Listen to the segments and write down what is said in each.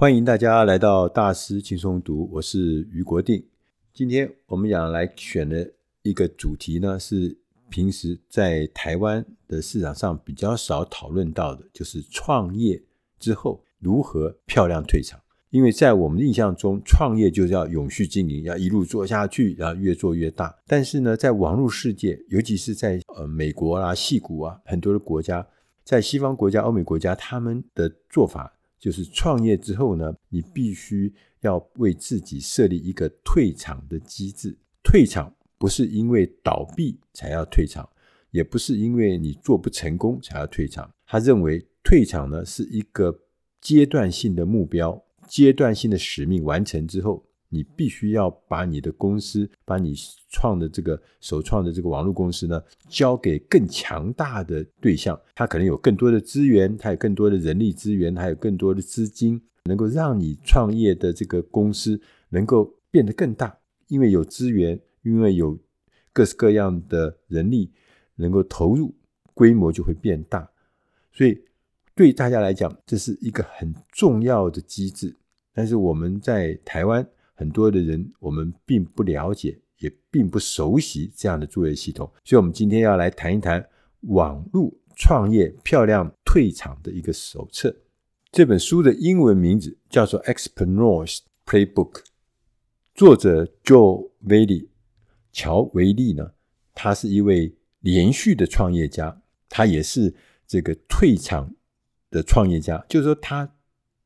欢迎大家来到大师轻松读，我是余国定。今天我们要来选的一个主题呢，是平时在台湾的市场上比较少讨论到的，就是创业之后如何漂亮退场。因为在我们的印象中，创业就是要永续经营，要一路做下去，然后越做越大。但是呢，在网络世界，尤其是在呃美国啊、矽谷啊很多的国家，在西方国家、欧美国家，他们的做法。就是创业之后呢，你必须要为自己设立一个退场的机制。退场不是因为倒闭才要退场，也不是因为你做不成功才要退场。他认为退场呢是一个阶段性的目标、阶段性的使命完成之后，你必须要把你的公司、把你创的这个首创的这个网络公司呢，交给更强大的对象。他可能有更多的资源，他有更多的人力资源，还有更多的资金，能够让你创业的这个公司能够变得更大。因为有资源，因为有各式各样的人力能够投入，规模就会变大。所以对大家来讲，这是一个很重要的机制。但是我们在台湾。很多的人，我们并不了解，也并不熟悉这样的作业系统，所以，我们今天要来谈一谈网络创业漂亮退场的一个手册。这本书的英文名字叫做《Expreneurs Playbook》，作者 Joe Velli，乔维利呢，他是一位连续的创业家，他也是这个退场的创业家，就是说，他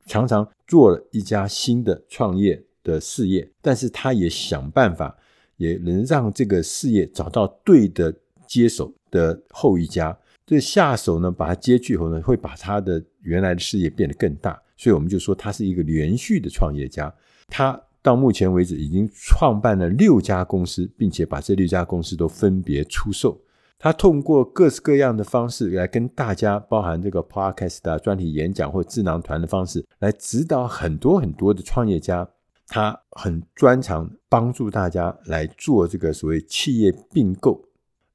常常做了一家新的创业。的事业，但是他也想办法，也能让这个事业找到对的接手的后一家。这下手呢，把他接去以后呢，会把他的原来的事业变得更大。所以我们就说他是一个连续的创业家。他到目前为止已经创办了六家公司，并且把这六家公司都分别出售。他通过各式各样的方式来跟大家，包含这个 podcast 啊、专题演讲或智囊团的方式，来指导很多很多的创业家。他很专长帮助大家来做这个所谓企业并购，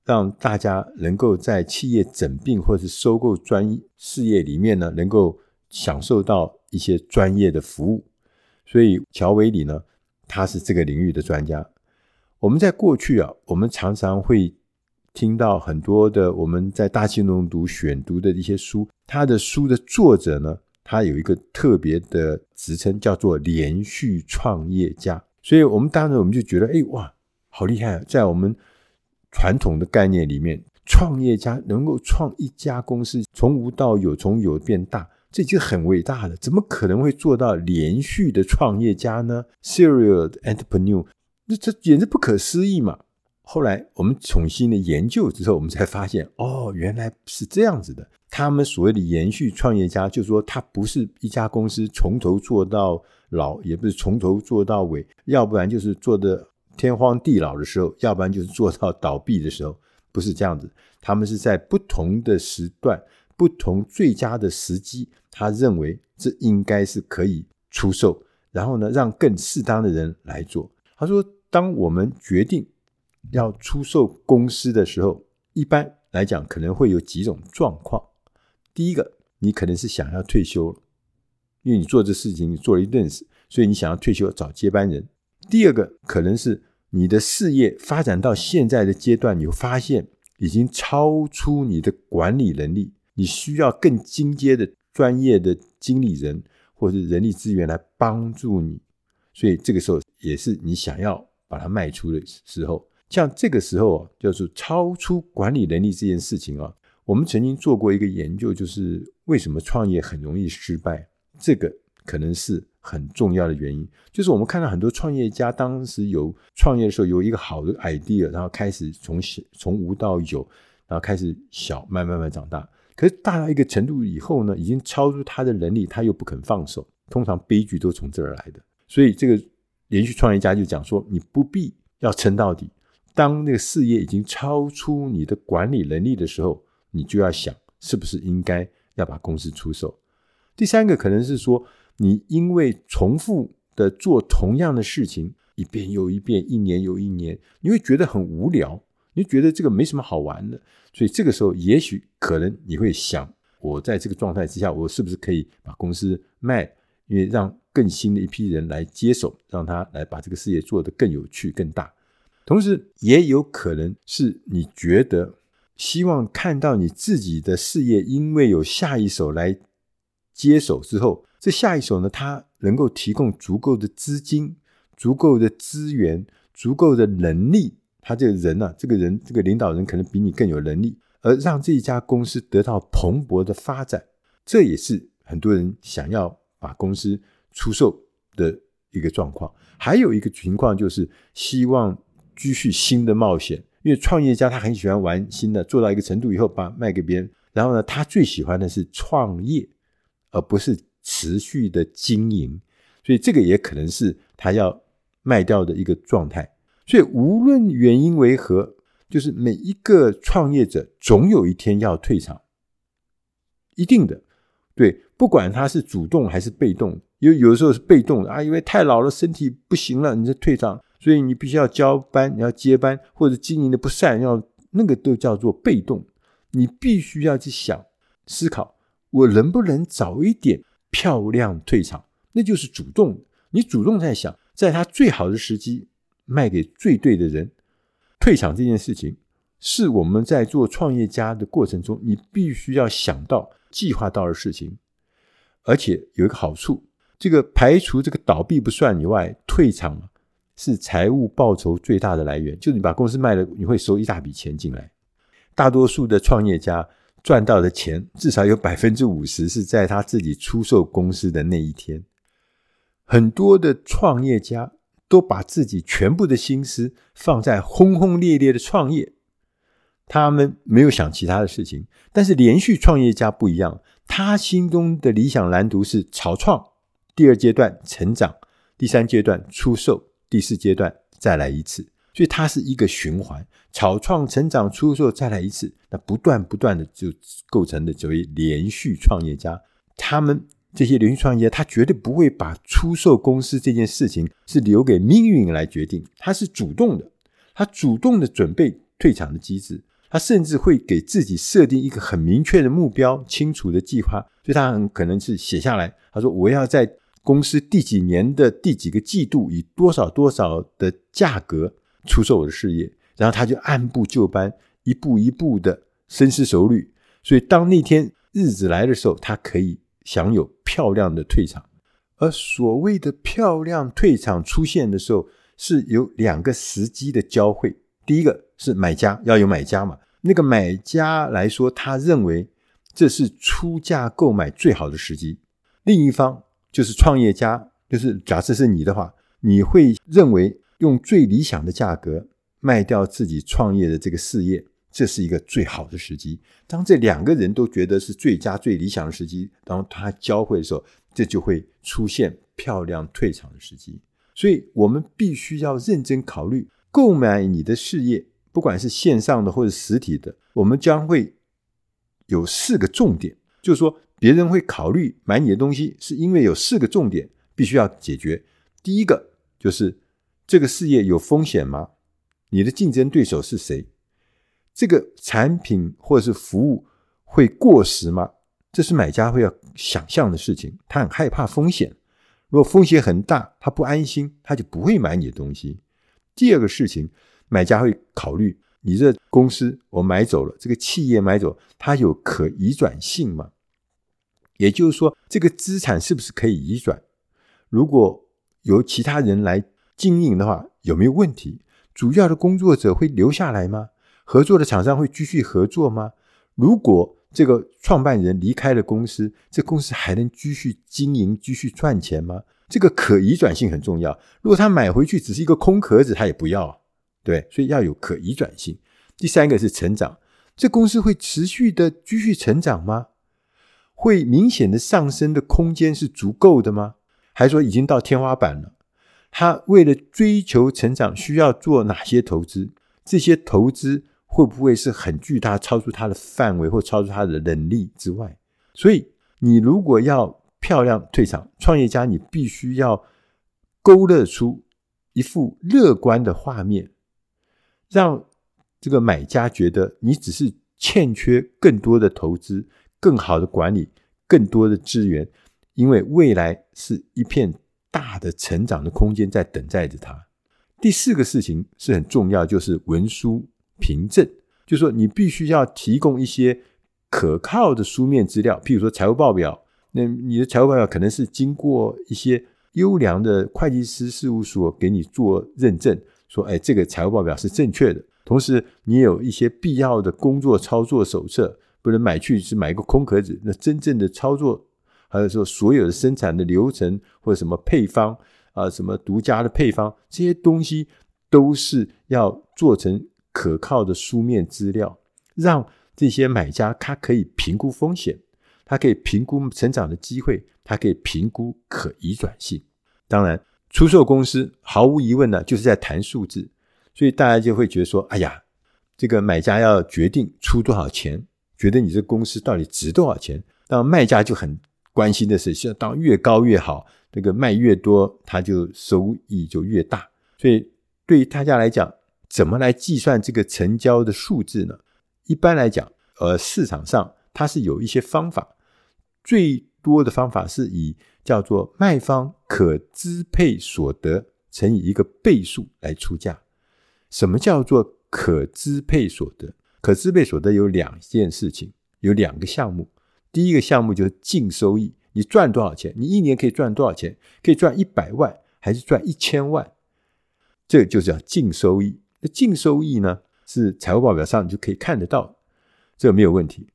让大家能够在企业整并或是收购专事业里面呢，能够享受到一些专业的服务。所以乔维里呢，他是这个领域的专家。我们在过去啊，我们常常会听到很多的我们在大轻松读选读的一些书，他的书的作者呢。他有一个特别的职称，叫做连续创业家。所以，我们当时我们就觉得，哎，哇，好厉害啊！在我们传统的概念里面，创业家能够创一家公司，从无到有，从有变大，这已经很伟大了。怎么可能会做到连续的创业家呢？Serial entrepreneur，那这简直不可思议嘛！后来我们重新的研究之后，我们才发现，哦，原来是这样子的。他们所谓的延续创业家，就是说他不是一家公司从头做到老，也不是从头做到尾，要不然就是做的天荒地老的时候，要不然就是做到倒闭的时候，不是这样子。他们是在不同的时段、不同最佳的时机，他认为这应该是可以出售，然后呢，让更适当的人来做。他说，当我们决定要出售公司的时候，一般来讲可能会有几种状况。第一个，你可能是想要退休了，因为你做这事情你做了一阵子，所以你想要退休找接班人。第二个，可能是你的事业发展到现在的阶段，你会发现已经超出你的管理能力，你需要更进阶的专业的经理人或者是人力资源来帮助你，所以这个时候也是你想要把它卖出的时候。像这个时候啊，就是超出管理能力这件事情啊。我们曾经做过一个研究，就是为什么创业很容易失败，这个可能是很重要的原因。就是我们看到很多创业家当时有创业的时候有一个好的 idea，然后开始从小从无到有，然后开始小，慢慢慢长大。可是大到一个程度以后呢，已经超出他的能力，他又不肯放手。通常悲剧都从这儿来的。所以这个连续创业家就讲说，你不必要撑到底。当那个事业已经超出你的管理能力的时候，你就要想，是不是应该要把公司出售？第三个可能是说，你因为重复的做同样的事情，一遍又一遍，一年又一年，你会觉得很无聊，你觉得这个没什么好玩的。所以这个时候，也许可能你会想，我在这个状态之下，我是不是可以把公司卖，因为让更新的一批人来接手，让他来把这个事业做得更有趣、更大。同时，也有可能是你觉得希望看到你自己的事业，因为有下一手来接手之后，这下一手呢，他能够提供足够的资金、足够的资源、足够的能力。他这个人啊，这个人这个领导人可能比你更有能力，而让这一家公司得到蓬勃的发展。这也是很多人想要把公司出售的一个状况。还有一个情况就是希望。继续新的冒险，因为创业家他很喜欢玩新的，做到一个程度以后把卖给别人。然后呢，他最喜欢的是创业，而不是持续的经营。所以这个也可能是他要卖掉的一个状态。所以无论原因为何，就是每一个创业者总有一天要退场，一定的。对，不管他是主动还是被动，有有的时候是被动的啊，因为太老了，身体不行了，你就退场。所以你必须要交班，你要接班，或者经营的不善，要那个都叫做被动。你必须要去想、思考，我能不能早一点漂亮退场？那就是主动。你主动在想，在他最好的时机卖给最对的人。退场这件事情，是我们在做创业家的过程中，你必须要想到、计划到的事情。而且有一个好处，这个排除这个倒闭不算以外，退场。是财务报酬最大的来源，就是你把公司卖了，你会收一大笔钱进来。大多数的创业家赚到的钱，至少有百分之五十是在他自己出售公司的那一天。很多的创业家都把自己全部的心思放在轰轰烈烈的创业，他们没有想其他的事情。但是连续创业家不一样，他心中的理想蓝图是草创，第二阶段成长，第三阶段出售。第四阶段再来一次，所以它是一个循环：草创、成长、出售，再来一次。那不断不断的就构成的所谓连续创业家。他们这些连续创业家，他绝对不会把出售公司这件事情是留给命运来决定，他是主动的，他主动的准备退场的机制，他甚至会给自己设定一个很明确的目标、清楚的计划。所以他很可能是写下来，他说：“我要在。”公司第几年的第几个季度，以多少多少的价格出售我的事业，然后他就按部就班，一步一步的深思熟虑。所以当那天日子来的时候，他可以享有漂亮的退场。而所谓的漂亮退场出现的时候，是有两个时机的交汇。第一个是买家要有买家嘛，那个买家来说，他认为这是出价购买最好的时机。另一方。就是创业家，就是假设是你的话，你会认为用最理想的价格卖掉自己创业的这个事业，这是一个最好的时机。当这两个人都觉得是最佳、最理想的时机，当他交汇的时候，这就会出现漂亮退场的时机。所以，我们必须要认真考虑购买你的事业，不管是线上的或者实体的，我们将会有四个重点，就是说。别人会考虑买你的东西，是因为有四个重点必须要解决。第一个就是这个事业有风险吗？你的竞争对手是谁？这个产品或者是服务会过时吗？这是买家会要想象的事情。他很害怕风险，如果风险很大，他不安心，他就不会买你的东西。第二个事情，买家会考虑你这公司我买走了，这个企业买走，它有可移转性吗？也就是说，这个资产是不是可以移转？如果由其他人来经营的话，有没有问题？主要的工作者会留下来吗？合作的厂商会继续合作吗？如果这个创办人离开了公司，这公司还能继续经营、继续赚钱吗？这个可移转性很重要。如果他买回去只是一个空壳子，他也不要，对，所以要有可移转性。第三个是成长，这公司会持续的继续成长吗？会明显的上升的空间是足够的吗？还是说已经到天花板了？他为了追求成长，需要做哪些投资？这些投资会不会是很巨大，超出他的范围或超出他的能力之外？所以，你如果要漂亮退场，创业家你必须要勾勒出一幅乐观的画面，让这个买家觉得你只是欠缺更多的投资。更好的管理，更多的资源，因为未来是一片大的成长的空间在等待着他。第四个事情是很重要，就是文书凭证，就是说你必须要提供一些可靠的书面资料，譬如说财务报表。那你的财务报表可能是经过一些优良的会计师事务所给你做认证，说，哎，这个财务报表是正确的。同时，你有一些必要的工作操作手册，不能买去是买一个空壳子。那真正的操作，还有说所有的生产的流程或者什么配方啊，什么独家的配方，这些东西都是要做成可靠的书面资料，让这些买家他可以评估风险。他可以评估成长的机会，他可以评估可移转性。当然，出售公司毫无疑问呢，就是在谈数字，所以大家就会觉得说：“哎呀，这个买家要决定出多少钱，觉得你这公司到底值多少钱。”那卖家就很关心的是，是当越高越好，这个卖越多，它就收益就越大。所以对于大家来讲，怎么来计算这个成交的数字呢？一般来讲，呃，市场上它是有一些方法。最多的方法是以叫做卖方可支配所得乘以一个倍数来出价。什么叫做可支配所得？可支配所得有两件事情，有两个项目。第一个项目就是净收益，你赚多少钱？你一年可以赚多少钱？可以赚一百万还是赚一千万？这个就叫净收益。那净收益呢，是财务报表上你就可以看得到，这没有问题。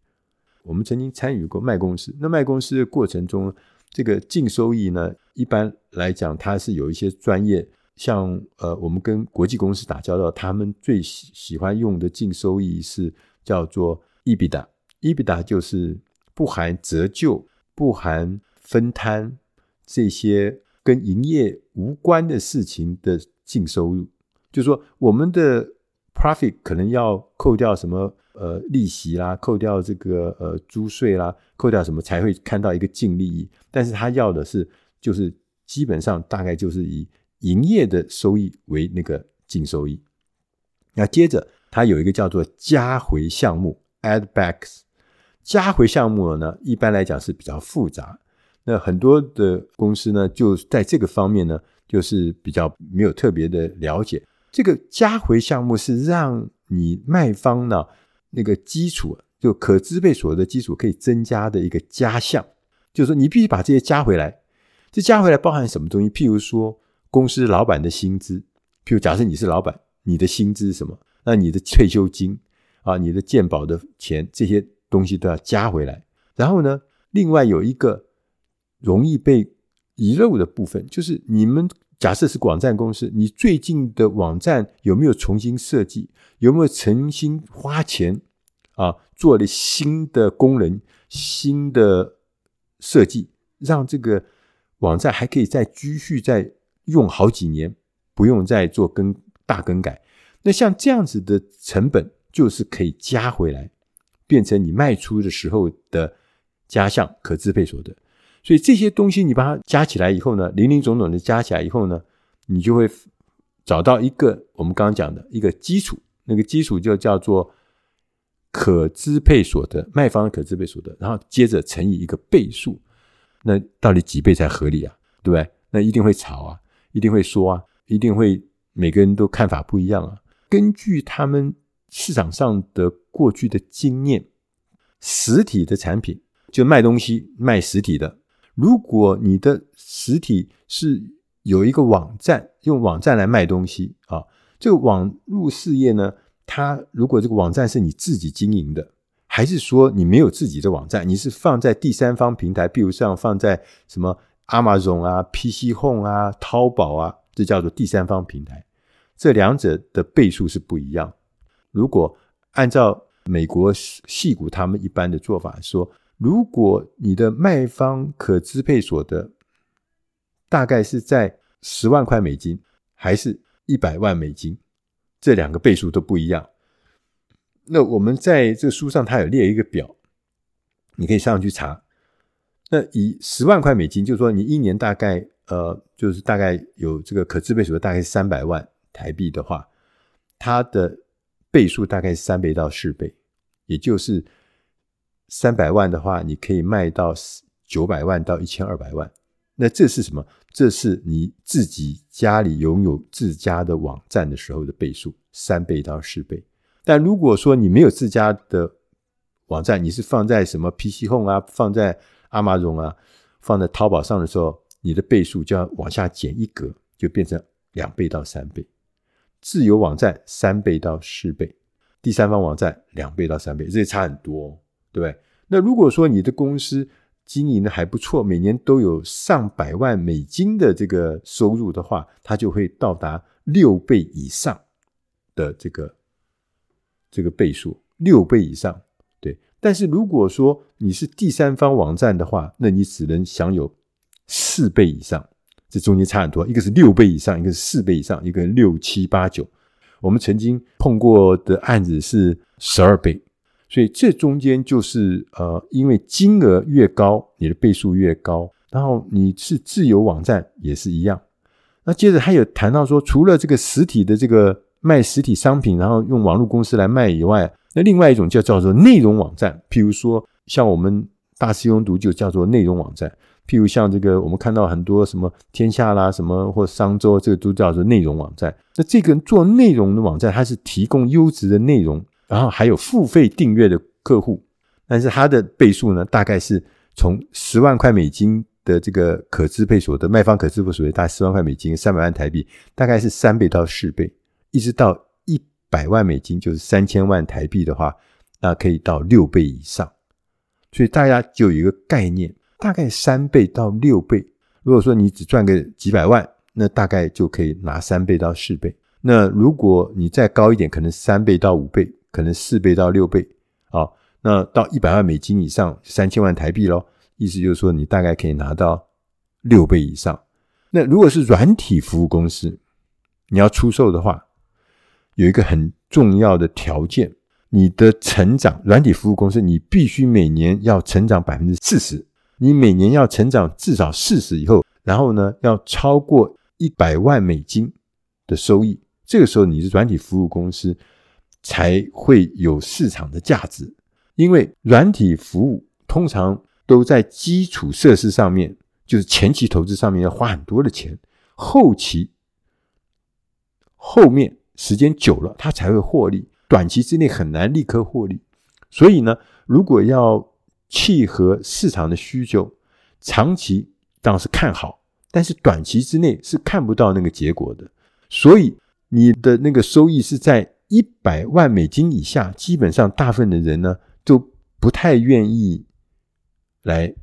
我们曾经参与过卖公司，那卖公司的过程中，这个净收益呢，一般来讲，它是有一些专业，像呃，我们跟国际公司打交道，他们最喜喜欢用的净收益是叫做 EBITDA，EBITDA 就是不含折旧、不含分摊这些跟营业无关的事情的净收入，就是说我们的 profit 可能要扣掉什么。呃，利息啦，扣掉这个呃租税啦，扣掉什么才会看到一个净利益？但是他要的是，就是基本上大概就是以营业的收益为那个净收益。那接着它有一个叫做加回项目 （add backs）。加回项目呢，一般来讲是比较复杂。那很多的公司呢，就在这个方面呢，就是比较没有特别的了解。这个加回项目是让你卖方呢。那个基础就可支配所得基础可以增加的一个加项，就是说你必须把这些加回来。这加回来包含什么东西？譬如说公司老板的薪资，譬如假设你是老板，你的薪资是什么？那你的退休金啊，你的健保的钱，这些东西都要加回来。然后呢，另外有一个容易被遗漏的部分，就是你们。假设是网站公司，你最近的网站有没有重新设计？有没有重新花钱啊，做了新的功能、新的设计，让这个网站还可以再继续再用好几年，不用再做更大更改？那像这样子的成本，就是可以加回来，变成你卖出的时候的加项可支配所得。所以这些东西你把它加起来以后呢，林林总总的加起来以后呢，你就会找到一个我们刚刚讲的一个基础，那个基础就叫做可支配所得，卖方的可支配所得，然后接着乘以一个倍数，那到底几倍才合理啊？对不对？那一定会吵啊，一定会说啊，一定会每个人都看法不一样啊。根据他们市场上的过去的经验，实体的产品就卖东西卖实体的。如果你的实体是有一个网站，用网站来卖东西啊，这个网络事业呢，它如果这个网站是你自己经营的，还是说你没有自己的网站，你是放在第三方平台，比如像放在什么 Amazon 啊、PC Home 啊、淘宝啊，这叫做第三方平台，这两者的倍数是不一样。如果按照美国戏股他们一般的做法说。如果你的卖方可支配所得大概是在十万块美金，还是一百万美金，这两个倍数都不一样。那我们在这个书上，它有列一个表，你可以上去查。那以十万块美金，就是说你一年大概呃，就是大概有这个可支配所得大概三百万台币的话，它的倍数大概是三倍到四倍，也就是。三百万的话，你可以卖到九百万到一千二百万，那这是什么？这是你自己家里拥有自家的网站的时候的倍数，三倍到四倍。但如果说你没有自家的网站，你是放在什么 PC Home 啊，放在 Amazon 啊，放在淘宝上的时候，你的倍数就要往下减一格，就变成两倍到三倍。自由网站三倍到四倍，第三方网站两倍到三倍，这也差很多，对不对？那如果说你的公司经营的还不错，每年都有上百万美金的这个收入的话，它就会到达六倍以上的这个这个倍数，六倍以上。但是如果说你是第三方网站的话，那你只能享有四倍以上。这中间差很多，一个是六倍以上，一个是四倍以上，一个六七八九。我们曾经碰过的案子是十二倍，所以这中间就是呃，因为金额越高，你的倍数越高。然后你是自由网站也是一样。那接着还有谈到说，除了这个实体的这个卖实体商品，然后用网络公司来卖以外，那另外一种叫叫做内容网站，譬如说像我们大师兄读就叫做内容网站。譬如像这个，我们看到很多什么天下啦，什么或商周，这个都叫做内容网站。那这个做内容的网站，它是提供优质的内容，然后还有付费订阅的客户。但是它的倍数呢，大概是从十万块美金的这个可支配所得，卖方可支配所得大概十万块美金，三百万台币，大概是三倍到四倍，一直到百万美金，就是三千万台币的话，那可以到六倍以上。所以大家就有一个概念。大概三倍到六倍。如果说你只赚个几百万，那大概就可以拿三倍到四倍。那如果你再高一点，可能三倍到五倍，可能四倍到六倍。啊，那到一百万美金以上，三千万台币咯。意思就是说，你大概可以拿到六倍以上。那如果是软体服务公司，你要出售的话，有一个很重要的条件，你的成长，软体服务公司你必须每年要成长百分之四十。你每年要成长至少四十以后，然后呢，要超过一百万美金的收益，这个时候你是软体服务公司才会有市场的价值。因为软体服务通常都在基础设施上面，就是前期投资上面要花很多的钱，后期后面时间久了它才会获利，短期之内很难立刻获利。所以呢，如果要契合市场的需求，长期当然是看好，但是短期之内是看不到那个结果的。所以你的那个收益是在一百万美金以下，基本上大部分的人呢都不太愿意来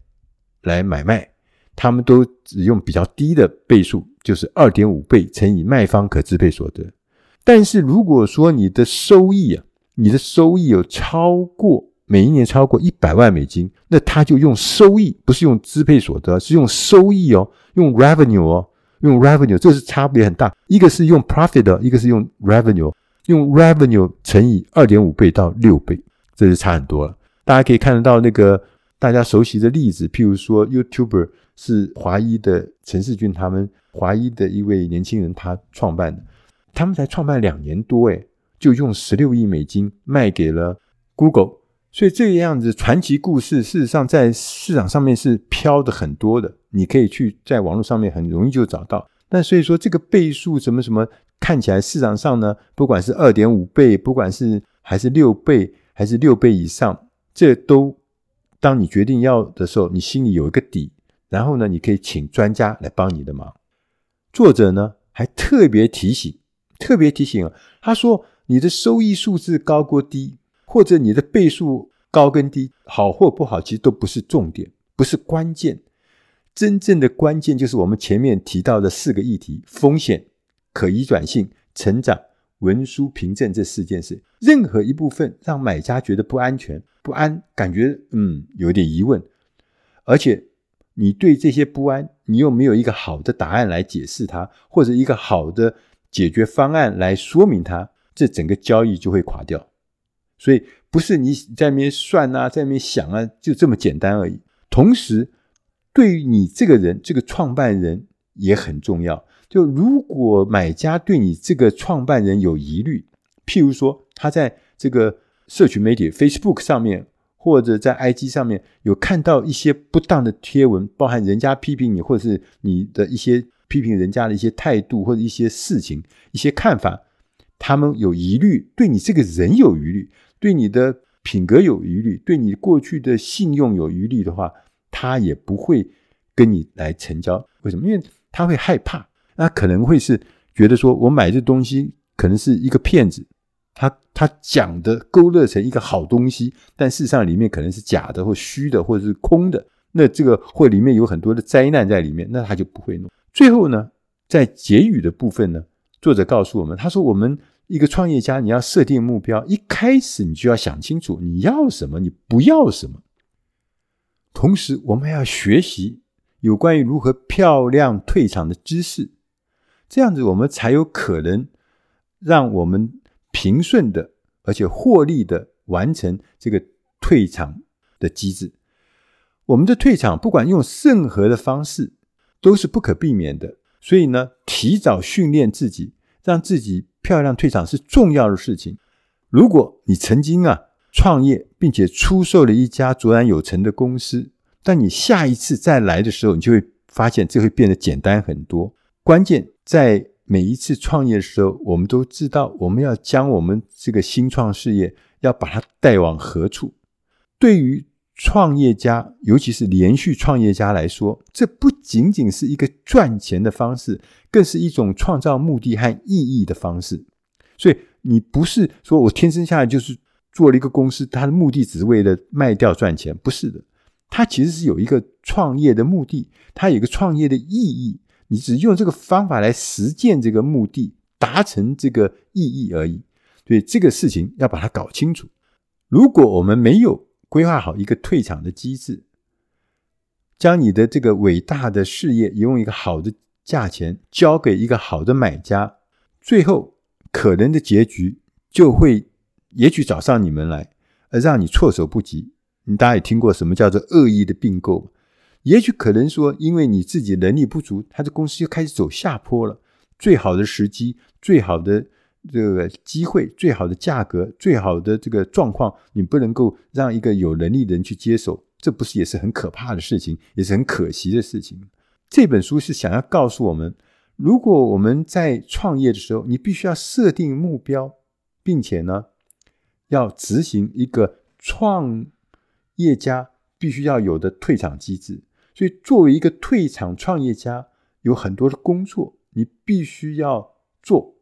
来买卖，他们都只用比较低的倍数，就是二点五倍乘以卖方可支配所得。但是如果说你的收益啊，你的收益有超过。每一年超过一百万美金，那他就用收益，不是用支配所得，是用收益哦，用 revenue 哦，用 revenue，这是差别很大。一个是用 profit，一个是用 revenue，用 revenue 乘以二点五倍到六倍，这就差很多了。大家可以看得到那个大家熟悉的例子，譬如说 YouTuber 是华裔的陈士骏，他们华裔的一位年轻人他创办的，他们才创办两年多，诶，就用十六亿美金卖给了 Google。所以这个样子传奇故事，事实上在市场上面是飘的很多的，你可以去在网络上面很容易就找到。但所以说这个倍数什么什么，看起来市场上呢，不管是二点五倍，不管是还是六倍，还是六倍以上，这都当你决定要的时候，你心里有一个底，然后呢，你可以请专家来帮你的忙。作者呢还特别提醒，特别提醒啊，他说你的收益数字高过低。或者你的倍数高跟低，好或不好，其实都不是重点，不是关键。真正的关键就是我们前面提到的四个议题：风险、可移转性、成长、文书凭证这四件事。任何一部分让买家觉得不安全、不安，感觉嗯有点疑问，而且你对这些不安，你又没有一个好的答案来解释它，或者一个好的解决方案来说明它，这整个交易就会垮掉。所以不是你在那边算啊，在那边想啊，就这么简单而已。同时，对于你这个人，这个创办人也很重要。就如果买家对你这个创办人有疑虑，譬如说他在这个社群媒体 Facebook 上面，或者在 IG 上面有看到一些不当的贴文，包含人家批评你，或者是你的一些批评人家的一些态度或者一些事情、一些看法，他们有疑虑，对你这个人有疑虑，对你的品格有疑虑，对你过去的信用有疑虑的话，他也不会跟你来成交。为什么？因为他会害怕，那可能会是觉得说我买这东西可能是一个骗子。他他讲的勾勒成一个好东西，但事实上里面可能是假的或虚的或者是空的。那这个或里面有很多的灾难在里面，那他就不会弄。最后呢，在结语的部分呢，作者告诉我们，他说：“我们一个创业家，你要设定目标，一开始你就要想清楚你要什么，你不要什么。同时，我们还要学习有关于如何漂亮退场的知识，这样子我们才有可能让我们。”平顺的，而且获利的完成这个退场的机制。我们的退场，不管用任何的方式，都是不可避免的。所以呢，提早训练自己，让自己漂亮退场是重要的事情。如果你曾经啊创业，并且出售了一家卓然有成的公司，但你下一次再来的时候，你就会发现这会变得简单很多。关键在。每一次创业的时候，我们都知道我们要将我们这个新创事业要把它带往何处。对于创业家，尤其是连续创业家来说，这不仅仅是一个赚钱的方式，更是一种创造目的和意义的方式。所以，你不是说我天生下来就是做了一个公司，它的目的只是为了卖掉赚钱，不是的。它其实是有一个创业的目的，它有一个创业的意义。你只用这个方法来实践这个目的，达成这个意义而已。所以这个事情要把它搞清楚。如果我们没有规划好一个退场的机制，将你的这个伟大的事业用一个好的价钱交给一个好的买家，最后可能的结局就会，也许找上你们来，而让你措手不及。你大家也听过什么叫做恶意的并购？也许可能说，因为你自己能力不足，他的公司就开始走下坡了。最好的时机、最好的这个机会、最好的价格、最好的这个状况，你不能够让一个有能力的人去接手，这不是也是很可怕的事情，也是很可惜的事情。这本书是想要告诉我们，如果我们在创业的时候，你必须要设定目标，并且呢，要执行一个创业家必须要有的退场机制。所以，作为一个退场创业家，有很多的工作你必须要做，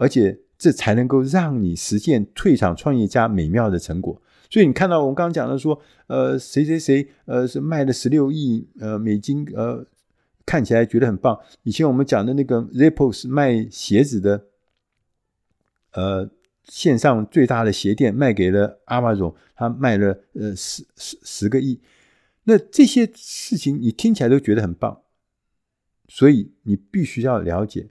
而且这才能够让你实现退场创业家美妙的成果。所以，你看到我们刚刚讲的说，呃，谁谁谁，呃，是卖了十六亿呃美金，呃，看起来觉得很棒。以前我们讲的那个 Zappos 卖鞋子的，呃，线上最大的鞋店卖给了 Amazon，他卖了呃十十十个亿。那这些事情你听起来都觉得很棒，所以你必须要了解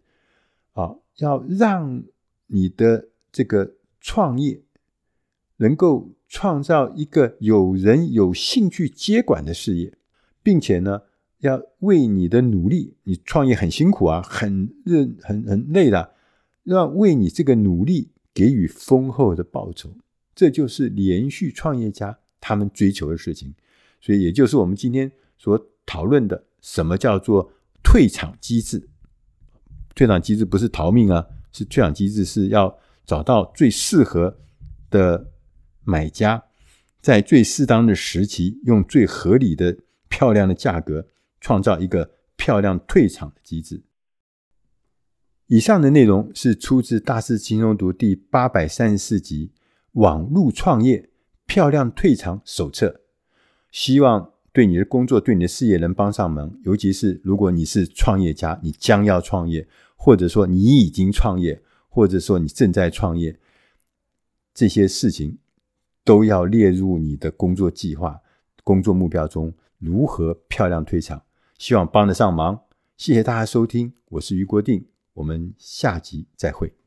啊，要让你的这个创业能够创造一个有人有兴趣接管的事业，并且呢，要为你的努力，你创业很辛苦啊，很认很很累的，要为你这个努力给予丰厚的报酬，这就是连续创业家他们追求的事情。所以，也就是我们今天所讨论的，什么叫做退场机制？退场机制不是逃命啊，是退场机制是要找到最适合的买家，在最适当的时期，用最合理的、漂亮的价格，创造一个漂亮退场的机制。以上的内容是出自《大师轻松读》第八百三十四集《网络创业漂亮退场手册》。希望对你的工作、对你的事业能帮上忙，尤其是如果你是创业家，你将要创业，或者说你已经创业，或者说你正在创业，这些事情都要列入你的工作计划、工作目标中。如何漂亮退场？希望帮得上忙。谢谢大家收听，我是余国定，我们下集再会。